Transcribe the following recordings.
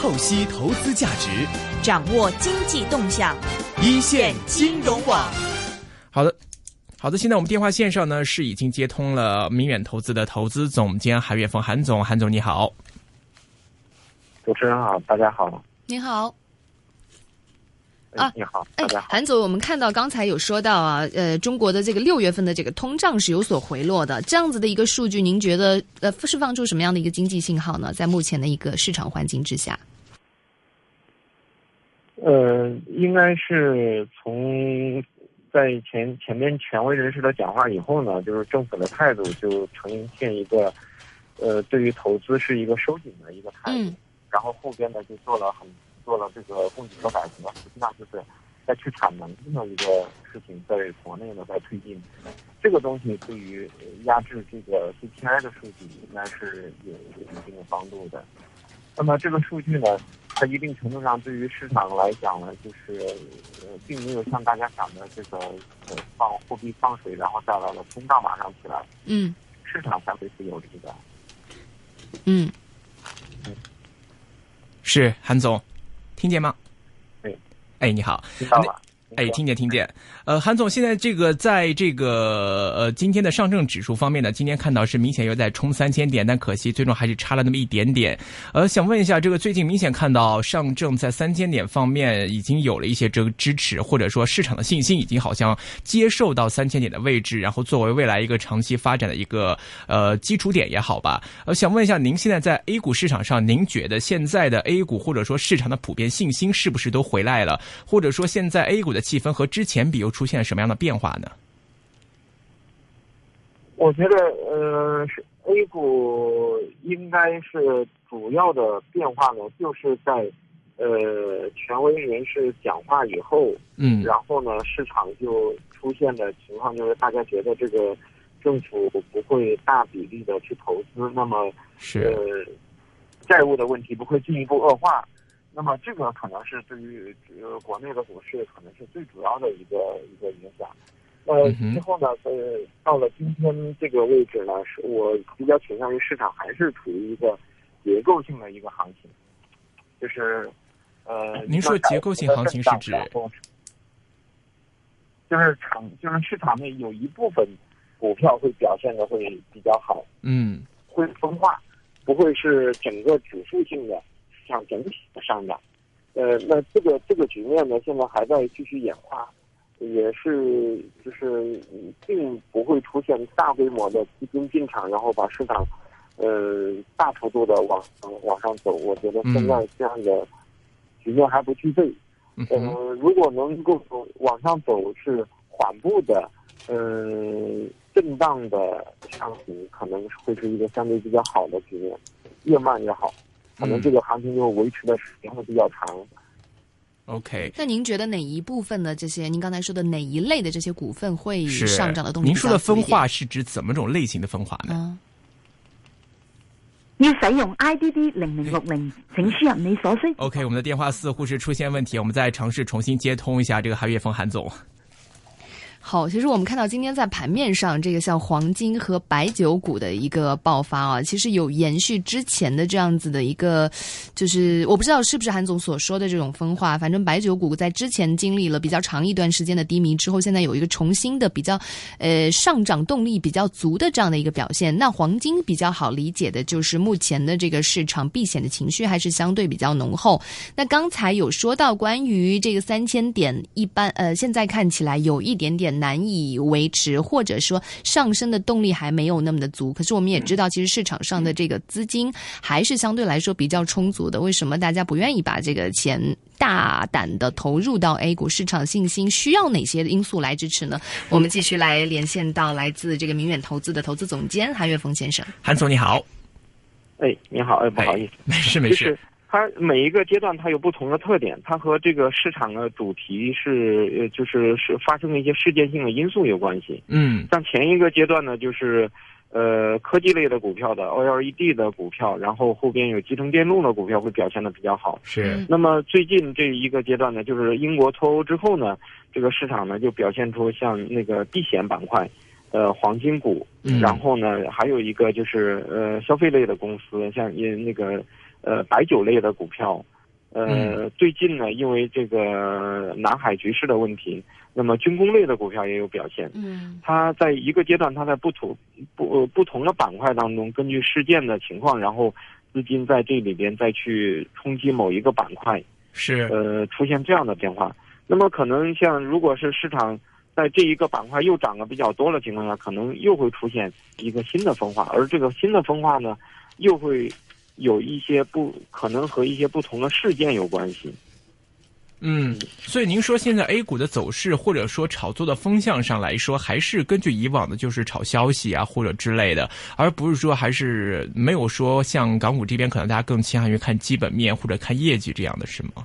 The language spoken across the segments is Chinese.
透析投资价值，掌握经济动向，一线金融网。好的，好的。现在我们电话线上呢是已经接通了明远投资的投资总监韩月峰，韩总，韩总你好。主持人好，大家好。您好。啊，你好，大家好。韩总，我们看到刚才有说到啊，呃，中国的这个六月份的这个通胀是有所回落的，这样子的一个数据，您觉得呃释放出什么样的一个经济信号呢？在目前的一个市场环境之下，呃，应该是从在前前面权威人士的讲话以后呢，就是政府的态度就呈现一个呃，对于投资是一个收紧的一个态度，然后后边呢就做了很。做了这个供给侧改革，实际上就是在去产能这么一个事情，在国内呢在推进。这个东西对于压制这个 CPI 的数据应该是有一定的帮助的。那么这个数据呢，在一定程度上对于市场来讲呢，就是呃，并没有像大家想的这个呃放货币放水，然后带来了通胀马上起来。嗯。市场才会是有利的。嗯。是韩总。听见吗？哎，哎，你好，听到了。哎，听见听见，呃，韩总，现在这个在这个呃今天的上证指数方面呢，今天看到是明显又在冲三千点，但可惜最终还是差了那么一点点。呃，想问一下，这个最近明显看到上证在三千点方面已经有了一些这个支持，或者说市场的信心已经好像接受到三千点的位置，然后作为未来一个长期发展的一个呃基础点也好吧。呃，想问一下，您现在在 A 股市场上，您觉得现在的 A 股或者说市场的普遍信心是不是都回来了？或者说现在 A 股的气氛和之前比又出现了什么样的变化呢？我觉得，呃是，A 股应该是主要的变化呢，就是在呃权威人士讲话以后，嗯，然后呢，市场就出现的情况就是大家觉得这个政府不会大比例的去投资，那么是呃债务的问题不会进一步恶化。那么这个可能是对于呃国内的股市可能是最主要的一个一个影响。呃，之后呢，呃，到了今天这个位置呢，是我比较倾向于市场还是处于一个结构性的一个行情，就是呃，您说结构性行情是指，就是场就是市场内有一部分股票会表现的会比较好，嗯，会分化，不会是整个指数性的。上整体的上涨，呃，那这个这个局面呢，现在还在继续演化，也是就是并不会出现大规模的资金进场，然后把市场呃大幅度的往往上走。我觉得现在这样的局面还不具备。呃，如果能够往上走，是缓步的，嗯，震荡的上行，可能会是一个相对比较好的局面，越慢越好。可能这个行情就维持的时间会比较长。OK，那您觉得哪一部分的这些，您刚才说的哪一类的这些股份会上涨的动力？您说的分化是指怎么种类型的分化呢？要使用 IDD 零零六零，请输入你所需。OK，我们的电话似乎是出现问题，我们再尝试重新接通一下这个韩月峰韩总。好，其实我们看到今天在盘面上，这个像黄金和白酒股的一个爆发啊，其实有延续之前的这样子的一个，就是我不知道是不是韩总所说的这种分化。反正白酒股在之前经历了比较长一段时间的低迷之后，现在有一个重新的比较呃上涨动力比较足的这样的一个表现。那黄金比较好理解的就是目前的这个市场避险的情绪还是相对比较浓厚。那刚才有说到关于这个三千点，一般呃现在看起来有一点点。难以维持，或者说上升的动力还没有那么的足。可是我们也知道，其实市场上的这个资金还是相对来说比较充足的。为什么大家不愿意把这个钱大胆的投入到 A 股市场？信心需要哪些因素来支持呢？我们继续来连线到来自这个明远投资的投资总监韩月峰先生。韩总你好，哎，你好，哎，不好意思，没事没事。它每一个阶段它有不同的特点，它和这个市场的主题是呃就是是发生了一些事件性的因素有关系。嗯，像前一个阶段呢，就是呃科技类的股票的 OLED 的股票，然后后边有集成电路的股票会表现的比较好。是。那么最近这一个阶段呢，就是英国脱欧之后呢，这个市场呢就表现出像那个避险板块，呃黄金股，然后呢还有一个就是呃消费类的公司，像因那个。呃白酒类的股票。呃，嗯最近呢，因为这个南海局势的问题，那么军工类的股票也有表现。嗯它在一个阶段，它在不同不呃不同的板块当中，根据事件的情况，然后资金在这里边再去冲击某一个板块，是呃，出现这样的变化。那么可能像如果是市场在这一个板块又涨得比较多的情况下，可能又会出现一个新的分化，而这个新的分化呢，又会有一些不可能和一些不同的事件有关系。嗯，所以您说现在 A 股的走势或者说炒作的风向上来说，还是根据以往的，就是炒消息啊或者之类的，而不是说还是没有说像港股这边可能大家更倾向于看基本面或者看业绩这样的是吗？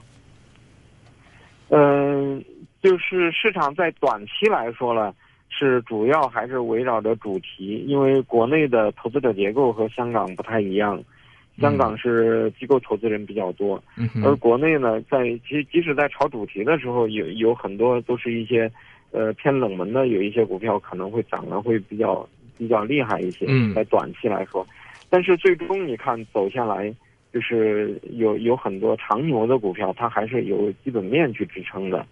嗯，就是市场在短期来说呢，是主要还是围绕着主题，因为国内的投资者结构和香港不太一样，香港是机构投资人比较多，嗯而，国内呢，在即即使在炒主题的时候，有有很多都是一些呃偏冷门的，有一些股票可能会涨得会比较比较厉害一些，嗯在短期来说，但是最终你看走下来，就是有有很多长牛的股票，它还是有基本面去支撑的。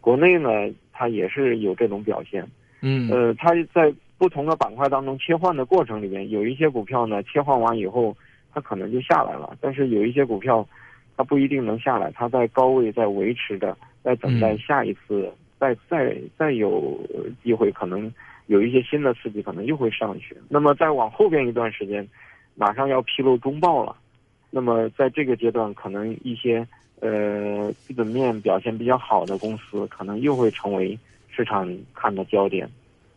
国内呢，它也是有这种表现。嗯呃，它在不同的板块当中切换的过程里面，有一些股票呢，切换完以后，它可能就下来了；但是有一些股票，它不一定能下来，它在高位在维持着，在等待嗯下一次，再再再有呃机会，可能有一些新的刺激，可能又会上去。那么再往后边一段时间，马上要披露中报了，那么在这个阶段，可能一些呃基本面表现比较好的公司，可能又会成为市场看的焦点。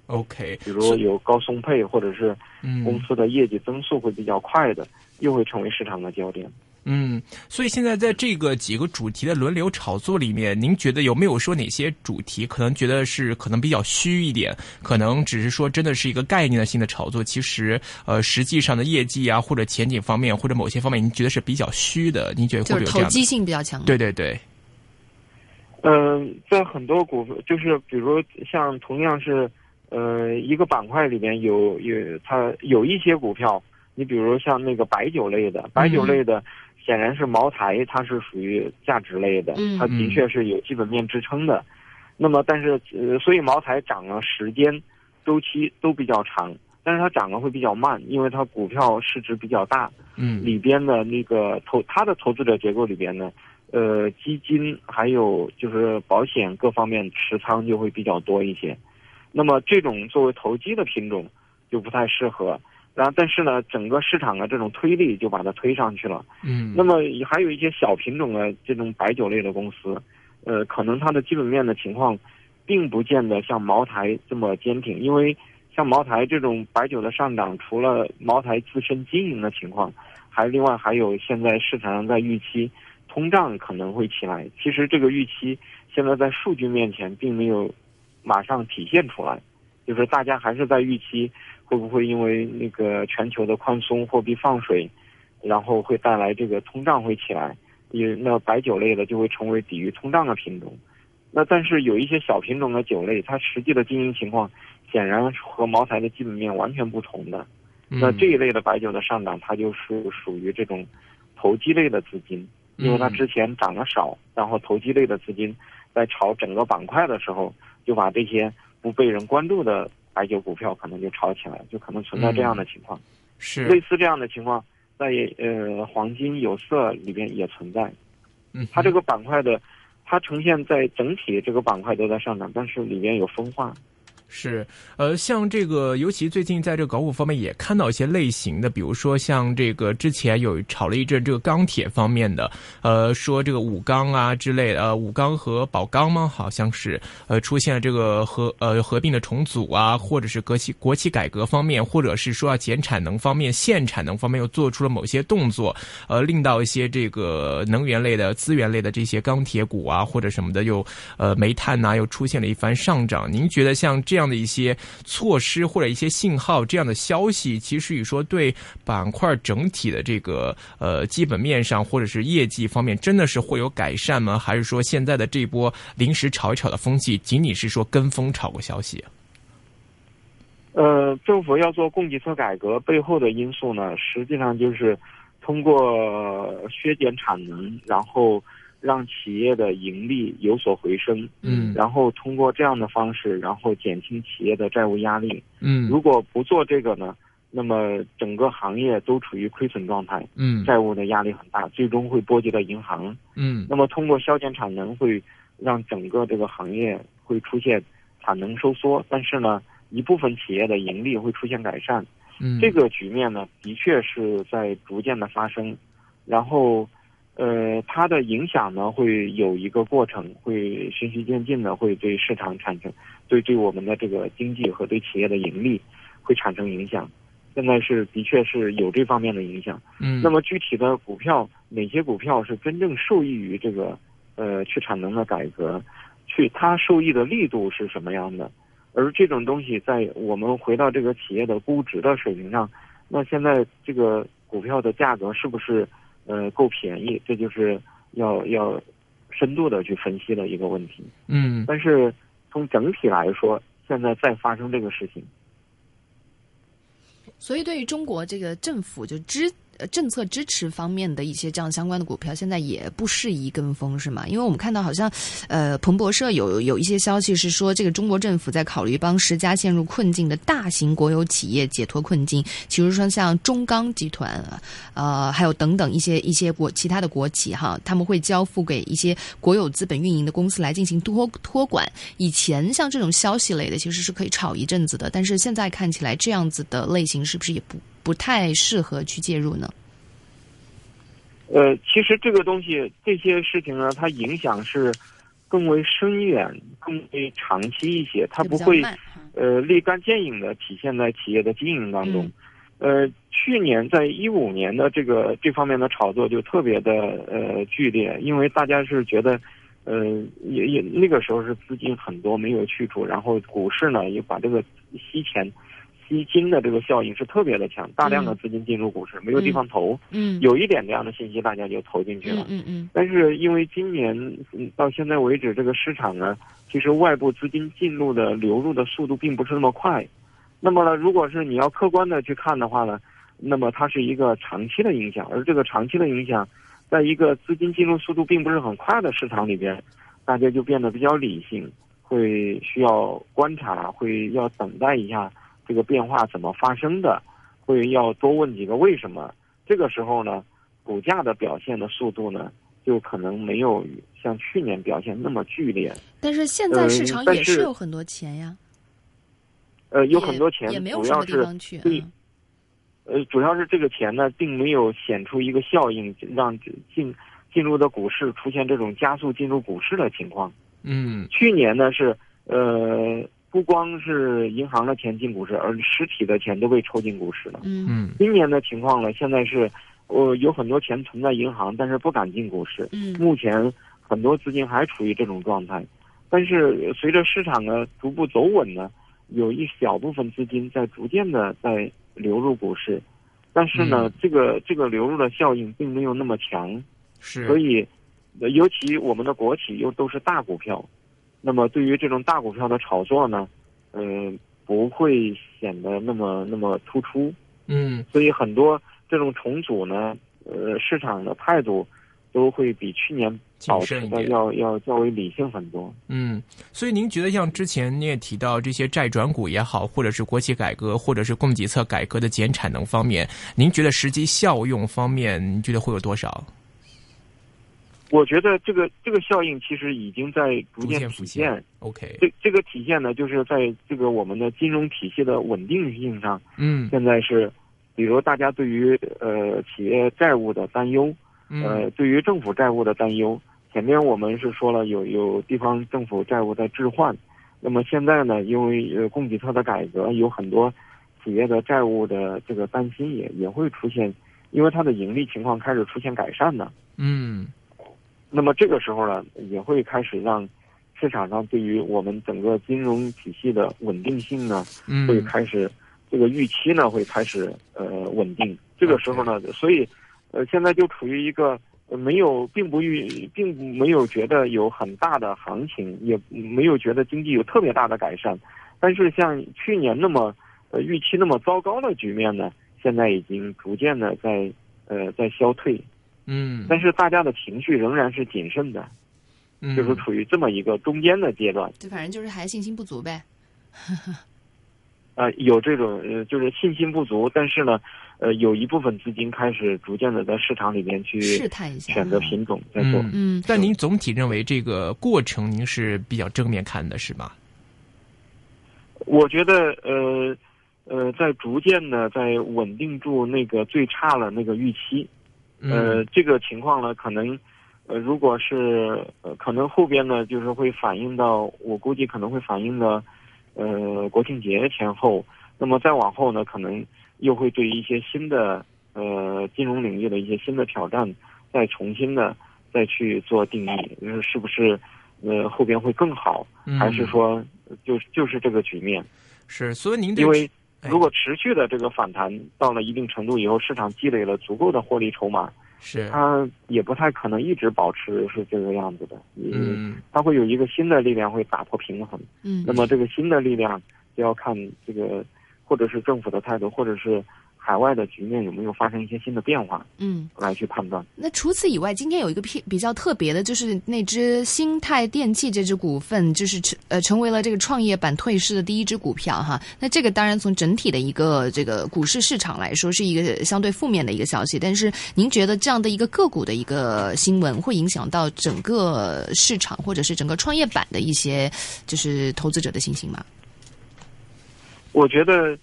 ，OK，比如有高松配或者是嗯公司的业绩增速会比较快的，又会成为市场的焦点。嗯，所以现在在这个几个主题的轮流炒作里面，您觉得有没有说哪些主题可能觉得是可能比较虚一点，可能只是说真的是一个概念性的炒作，其实呃实际上的业绩啊或者前景方面或者某些方面，您觉得是比较虚的？您觉得会就是不会有这样的？投机性比较强。对对对，嗯、在很多股份，就是比如像同样是呃一个板块里面有有它有一些股票，你比如像那个白酒类的，白酒类的。显然是茅台，它是属于价值类的，嗯它的确是有基本面支撑的。那么，但是呃，所以茅台涨了时间周期都比较长，但是它涨得会比较慢，因为它股票市值比较大，嗯里边的那个投它的投资者结构里边呢，呃，基金还有就是保险各方面持仓就会比较多一些。那么这种作为投机的品种就不太适合。然后，但是呢，整个市场的这种推力就把它推上去了。嗯，那么还有一些小品种的这种白酒类的公司，呃，可能它的基本面的情况，并不见得像茅台这么坚挺，因为像茅台这种白酒的上涨，除了茅台自身经营的情况，还另外还有现在市场上在预期通胀可能会起来。其实这个预期现在在数据面前并没有马上体现出来，就是大家还是在预期会不会因为那个全球的宽松货币放水。然后会带来这个通胀会起来，也那白酒类的就会成为抵御通胀的品种。那但是有一些小品种的酒类，它实际的经营情况显然和茅台的基本面完全不同的。那这一类的白酒的上涨，它就是属于这种投机类的资金，因为它之前涨得少，然后投机类的资金在炒整个板块的时候，就把这些不被人关注的白酒股票可能就炒起来，就可能存在这样的情况。是类似这样的情况。在呃黄金有色里边也存在，嗯，它这个板块的，它呈现在整体这个板块都在上涨，但是里边有分化。是，呃，像这个，尤其最近在这个港股方面也看到一些类型的，比如说像这个之前有炒了一阵这个钢铁方面的，呃，说这个武钢啊之类的，呃，武钢和宝钢吗？好像是，呃，出现了这个合呃合并的重组啊，或者是国企国企改革方面，或者是说要减产能方面、限产能方面又做出了某些动作，呃，令到一些这个能源类的、资源类的这些钢铁股啊或者什么的又呃煤炭呐、又出现了一番上涨。您觉得像这样？这样的一些措施或者一些信号，这样的消息，其实与说对板块整体的这个呃基本面上或者是业绩方面，真的是会有改善吗？还是说现在的这波临时炒一炒的风气，仅仅是说跟风炒个消息？呃，政府要做供给侧改革背后的因素呢，实际上就是通过削减产能，然后让企业的盈利有所回升，嗯然后通过这样的方式，然后减轻企业的债务压力。嗯如果不做这个呢，那么整个行业都处于亏损状态，嗯债务的压力很大，最终会波及到银行。嗯那么通过削减产能，会让整个这个行业会出现产能收缩，但是呢，一部分企业的盈利会出现改善。嗯，这个局面呢，的确是在逐渐的发生，然后，呃，它的影响呢会有一个过程，会循序渐进的会对市场产生，对对我们的这个经济和对企业的盈利会产生影响。现在是的确是有这方面的影响。嗯那么具体的股票，哪些股票是真正受益于这个呃去产能的改革，去它受益的力度是什么样的？而这种东西在我们回到这个企业的估值的水平上，那现在这个股票的价格是不是呃够便宜？这就是要要深度的去分析的一个问题。嗯但是从整体来说，现在再发生这个事情，所以对于中国这个政府就支呃政策支持方面的一些这样相关的股票，现在也不适宜跟风，是吗？因为我们看到好像，呃，彭博社有有一些消息是说，这个中国政府在考虑帮十家陷入困境的大型国有企业解脱困境，比如说像中钢集团，呃，还有等等一些一些国其他的国企哈，他们会交付给一些国有资本运营的公司来进行托托管。以前像这种消息类的，其实是可以炒一阵子的，但是现在看起来这样子的类型是不是也不不太适合去介入呢？呃，其实这个东西，这些事情呢，它影响是更为深远、更为长期一些，它不会呃立竿见影的体现在企业的经营当中。呃，去年在一五年的这个这方面的炒作就特别的呃剧烈，因为大家是觉得，呃，也也那个时候是资金很多没有去处，然后股市呢也把这个吸钱、吸金的这个效应是特别的强，大量的资金进入股市，没有地方投，嗯，有一点这样的信息，大家就投进去了。嗯嗯嗯但是因为今年嗯到现在为止，这个市场呢，其实外部资金进入的流入的速度并不是那么快。那么呢，如果是你要客观的去看的话呢，那么它是一个长期的影响，而这个长期的影响，在一个资金进入速度并不是很快的市场里边，大家就变得比较理性，会需要观察，会要等待一下这个变化怎么发生的，会要多问几个为什么。这个时候呢，股价的表现的速度呢，就可能没有像去年表现那么剧烈。但是现在市场也是有很多钱呀，呃，有很多钱也没有什么地主要是方去。呃，主要是这个钱呢，并没有显出一个效应，让进进入的股市出现这种加速进入股市的情况。嗯去年呢是呃，不光是银行的钱进股市，而实体的钱都被抽进股市了。嗯嗯今年的情况呢，现在是，呃，有很多钱存在银行，但是不敢进股市。嗯目前很多资金还处于这种状态，但是随着市场的逐步走稳呢，有一小部分资金在逐渐的在流入股市，但是呢，嗯这个这个流入的效应并没有那么强，是，所以，呃尤其我们的国企又都是大股票，那么对于这种大股票的炒作呢，嗯、不会显得那么那么突出，嗯所以很多这种重组呢，呃，市场的态度都会比去年保持的要要较为理性很多。嗯，所以您觉得像之前你也提到这些债转股也好，或者是国企改革，或者是供给侧改革的减产能方面，您觉得实际效用方面，您觉得会有多少？我觉得这个这个效应其实已经在逐逐渐体现。OK，这这个体现呢，就是在这个我们的金融体系的稳定性上，嗯现在是，比如大家对于呃企业债务的担忧，呃嗯，对于政府债务的担忧。前面我们是说了有有地方政府债务在置换，那么现在呢，因为呃供给侧的改革，有很多企业的债务的这个担心也也会出现，因为它的盈利情况开始出现改善呢。嗯那么这个时候呢，也会开始让市场上对于我们整个金融体系的稳定性呢，会嗯开始这个预期呢会开始呃稳定。这个时候呢，所以呃现在就处于一个呃没有并不预并没有觉得有很大的行情，也没有觉得经济有特别大的改善，但是像去年那么呃预期那么糟糕的局面呢，现在已经逐渐的在呃在消退，嗯，但是大家的情绪仍然是谨慎的，嗯就是处于这么一个中间的阶段。就反正就是还信心不足呗。呃，有这种呃，就是信心不足，但是呢，呃，有一部分资金开始逐渐的在市场里面去试探一下选择品种在做。嗯嗯但您总体认为这个过程您是比较正面看的，是吗？我觉得呃呃，在逐渐的在稳定住那个最差的那个预期，呃，嗯这个情况呢，可能呃，如果是呃，可能后边呢，就是会反映到，我估计可能会反映到呃国庆节前后，那么再往后呢，可能又会对一些新的呃金融领域的一些新的挑战，再重新的再去做定义，就是是不是呃后边会更好，嗯还是说就就是这个局面？是，所以您对因为哎如果持续的这个反弹到了一定程度以后，市场积累了足够的获利筹码，是它也不太可能一直保持是这个样子的。嗯它会有一个新的力量会打破平衡。嗯那么这个新的力量就要看这个，或者是政府的态度，或者是海外的局面有没有发生一些新的变化嗯。来去判断。那除此以外，今天有一个比比较特别的，就是那只新泰电器这只股份，就是成呃成为了这个创业板退市的第一只股票哈。那这个当然从整体的一个这个股市市场来说，是一个相对负面的一个消息。但是您觉得这样的一个个股的一个新闻，会影响到整个市场或者是整个创业板的一些就是投资者的信心吗？我觉得，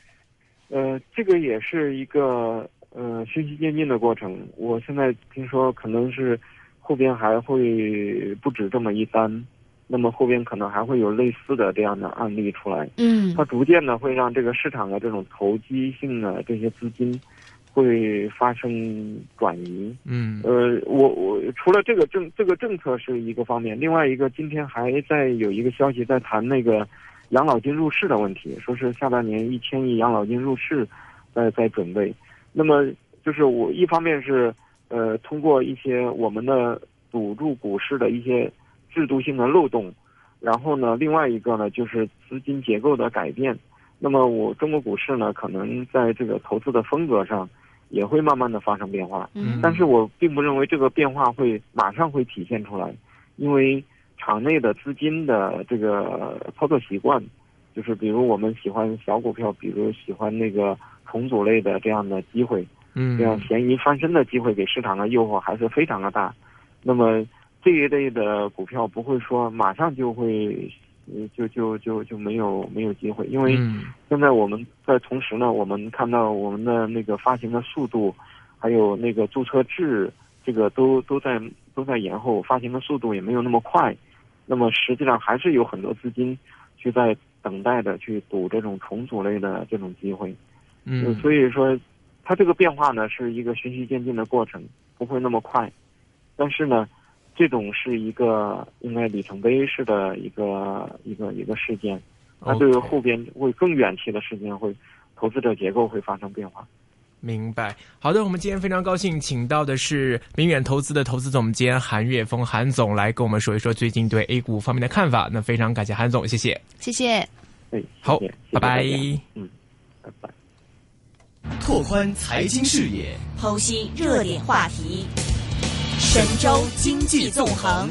呃，这个也是一个呃循序渐进的过程。我现在听说可能是后边还会不止这么一单，那么后边可能还会有类似的这样的案例出来。嗯它逐渐的会让这个市场的这种投机性的这些资金会发生转移。嗯呃，我我除了这个政这个政策是一个方面，另外一个今天还在有一个消息在谈那个养老金入市的问题，说是下半年一千亿养老金入市在在准备。那么就是我一方面是呃通过一些我们的堵住股市的一些制度性的漏洞，然后呢，另外一个呢就是资金结构的改变。那么我中国股市呢，可能在这个投资的风格上也会慢慢的发生变化。嗯但是我并不认为这个变化会马上会体现出来，因为场内的资金的这个操作习惯，就是比如我们喜欢小股票，比如喜欢那个重组类的这样的机会，嗯这样嫌疑翻身的机会给市场的诱惑还是非常的大。那么这一类的股票不会说马上就会，呃就就就就没有没有机会，因为。嗯现在我们在同时呢，我们看到我们的那个发行的速度，还有那个注册制，这个都都在都在延后，发行的速度也没有那么快。那么实际上还是有很多资金去在等待着去赌这种重组类的这种机会。嗯所以说，它这个变化呢是一个循序渐进的过程，不会那么快。但是呢，这种是一个应该里程碑式的一个一个一个事件。它对于后边会更远期的事件会，投资者结构会发生变化。明白。好的，我们今天非常高兴，请到的是明远投资的投资总监韩岳峰韩总来跟我们说一说最近对 A 股方面的看法。那非常感谢韩总，谢谢。谢谢。哎，好拜拜。嗯，拜拜。拓宽财经视野，剖析热点话题，神州经济纵横。